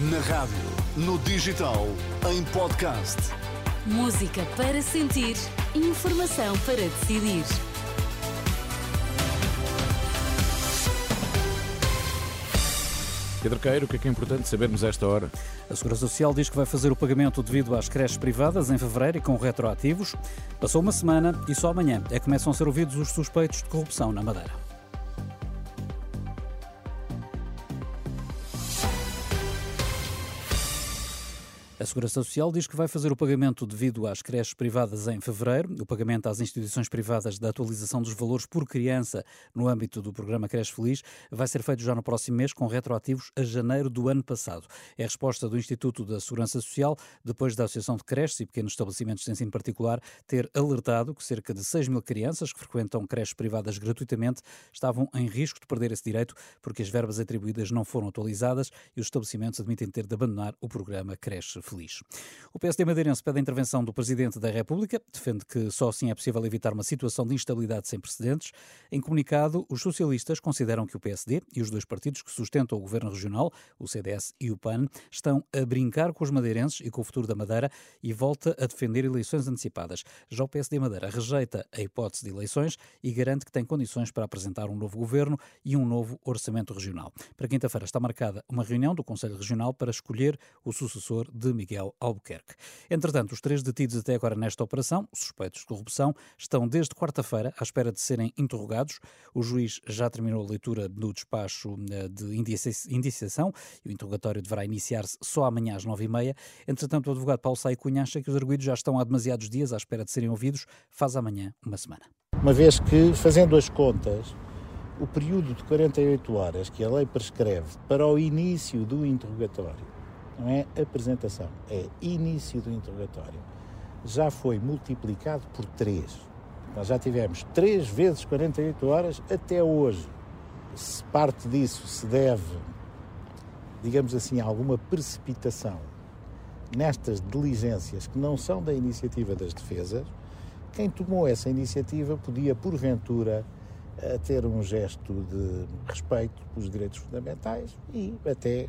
Na rádio, no digital, em podcast. Música para sentir, informação para decidir. Pedro Queiro, o que é que é importante sabermos a esta hora? A Segurança Social diz que vai fazer o pagamento devido às creches privadas em fevereiro e com retroativos. Passou uma semana e só amanhã é que começam a ser ouvidos os suspeitos de corrupção na Madeira. A Segurança Social diz que vai fazer o pagamento devido às creches privadas em fevereiro. O pagamento às instituições privadas da atualização dos valores por criança no âmbito do programa Creche Feliz vai ser feito já no próximo mês, com retroativos a janeiro do ano passado. É a resposta do Instituto da Segurança Social, depois da Associação de Creches e Pequenos Estabelecimentos de Ensino Particular ter alertado que cerca de 6 mil crianças que frequentam creches privadas gratuitamente estavam em risco de perder esse direito porque as verbas atribuídas não foram atualizadas e os estabelecimentos admitem ter de abandonar o programa Creche feliz. O PSD madeirense pede a intervenção do Presidente da República, defende que só assim é possível evitar uma situação de instabilidade sem precedentes. Em comunicado, os socialistas consideram que o PSD e os dois partidos que sustentam o governo regional, o CDS e o PAN, estão a brincar com os madeirenses e com o futuro da Madeira e volta a defender eleições antecipadas. Já o PSD Madeira rejeita a hipótese de eleições e garante que tem condições para apresentar um novo governo e um novo orçamento regional. Para quinta-feira está marcada uma reunião do Conselho Regional para escolher o sucessor de Miguel Albuquerque. Entretanto, os três detidos até agora nesta operação, suspeitos de corrupção, estão desde quarta-feira à espera de serem interrogados. O juiz já terminou a leitura do despacho eh, de indiciação e o interrogatório deverá iniciar-se só amanhã às nove e meia. Entretanto, o advogado Paulo Sai Cunha acha que os arguídos já estão há demasiados dias à espera de serem ouvidos. Faz amanhã uma semana. Uma vez que, fazendo as contas, o período de 48 horas que a lei prescreve para o início do interrogatório não é apresentação, é início do interrogatório, já foi multiplicado por 3. Nós já tivemos 3 vezes 48 horas até hoje. Se parte disso se deve, digamos assim, a alguma precipitação nestas diligências que não são da iniciativa das defesas, quem tomou essa iniciativa podia, porventura, eh, ter um gesto de respeito pelos direitos fundamentais e até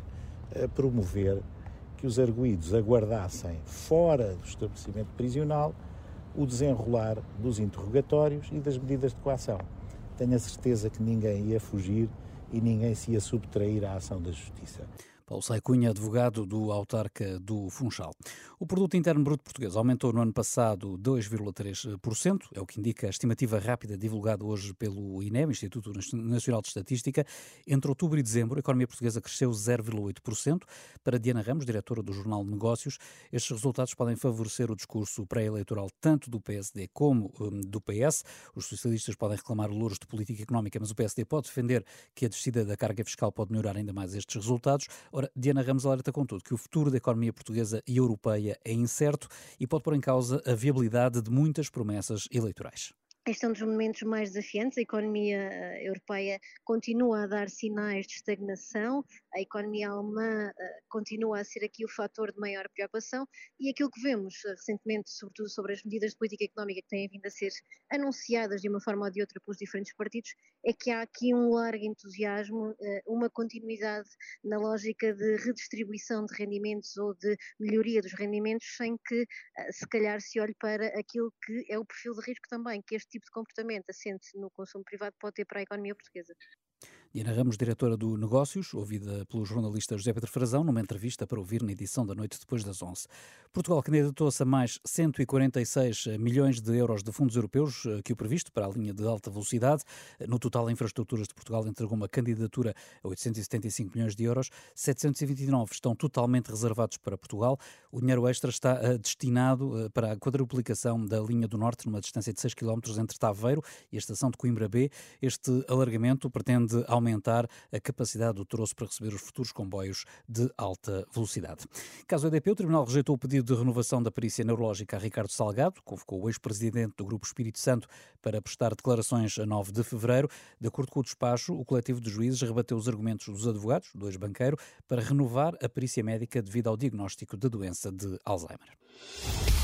eh, promover que os arguídos aguardassem fora do estabelecimento prisional o desenrolar dos interrogatórios e das medidas de coação. Tenho a certeza que ninguém ia fugir e ninguém se ia subtrair à ação da Justiça. Paulo Sai Cunha, advogado do autarca do Funchal. O produto interno bruto português aumentou no ano passado 2,3%, é o que indica a estimativa rápida divulgada hoje pelo INEM, Instituto Nacional de Estatística. Entre outubro e dezembro, a economia portuguesa cresceu 0,8%. Para Diana Ramos, diretora do Jornal de Negócios, estes resultados podem favorecer o discurso pré-eleitoral tanto do PSD como um, do PS. Os socialistas podem reclamar louros de política económica, mas o PSD pode defender que a descida da carga fiscal pode melhorar ainda mais estes resultados. Ora, Diana Ramos alerta, contudo, que o futuro da economia portuguesa e europeia é incerto e pode pôr em causa a viabilidade de muitas promessas eleitorais. Este é um dos momentos mais desafiantes. A economia eh, europeia continua a dar sinais de estagnação, a economia alemã eh, continua a ser aqui o fator de maior preocupação e aquilo que vemos eh, recentemente, sobretudo sobre as medidas de política económica que têm vindo a ser anunciadas de uma forma ou de outra pelos diferentes partidos, é que há aqui um largo entusiasmo, uma continuidade na lógica de redistribuição de rendimentos ou de melhoria dos rendimentos, sem que se calhar se olhe para aquilo que é o perfil de risco também que este tipo de comportamento assente no consumo privado pode ter para a economia portuguesa. Diana Ramos, diretora do Negócios, ouvida pelo jornalista José Pedro Frazão, numa entrevista para ouvir na edição da noite depois das 11. Portugal candidatou-se a mais 146 milhões de euros de fundos europeus eh, que o previsto para a linha de alta velocidade. No total, Infraestruturas de Portugal entregou uma candidatura a 875 milhões de euros. 729 estão totalmente reservados para Portugal. O dinheiro extra está eh, destinado eh, para a quadruplicação da linha do Norte, numa distância de 6 km entre Taveiro e a estação de Coimbra B. Este alargamento pretende aumentar aumentar a capacidade do troço para receber os futuros comboios de alta velocidade. Caso EDP, o Tribunal rejeitou o pedido de renovação da perícia neurológica a Ricardo Salgado, convocou o ex-presidente do Grupo Espírito Santo para prestar declarações a 9 de fevereiro. De acordo com o despacho, o coletivo de juízes rebateu os argumentos dos advogados, do ex-banqueiro, para renovar a perícia médica devido ao diagnóstico de doença de Alzheimer.